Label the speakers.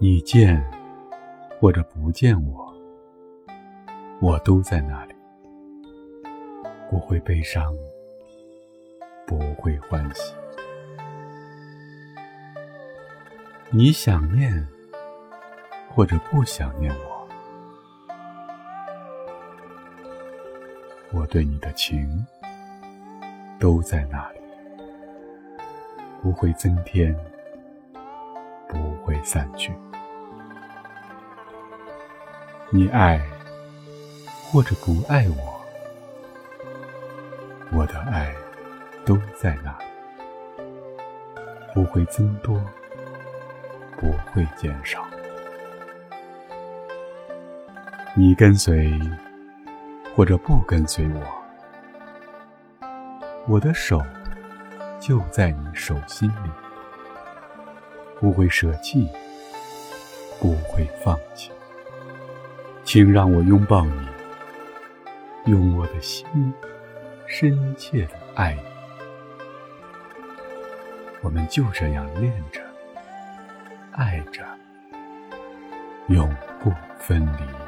Speaker 1: 你见或者不见我，我都在那里，不会悲伤，不会欢喜。你想念或者不想念我，我对你的情都在那里，不会增添，不会散去。你爱或者不爱我，我的爱都在那里，不会增多。不会减少。你跟随或者不跟随我，我的手就在你手心里，不会舍弃，不会放弃。请让我拥抱你，用我的心深切的爱你。我们就这样恋着。爱着，永不分离。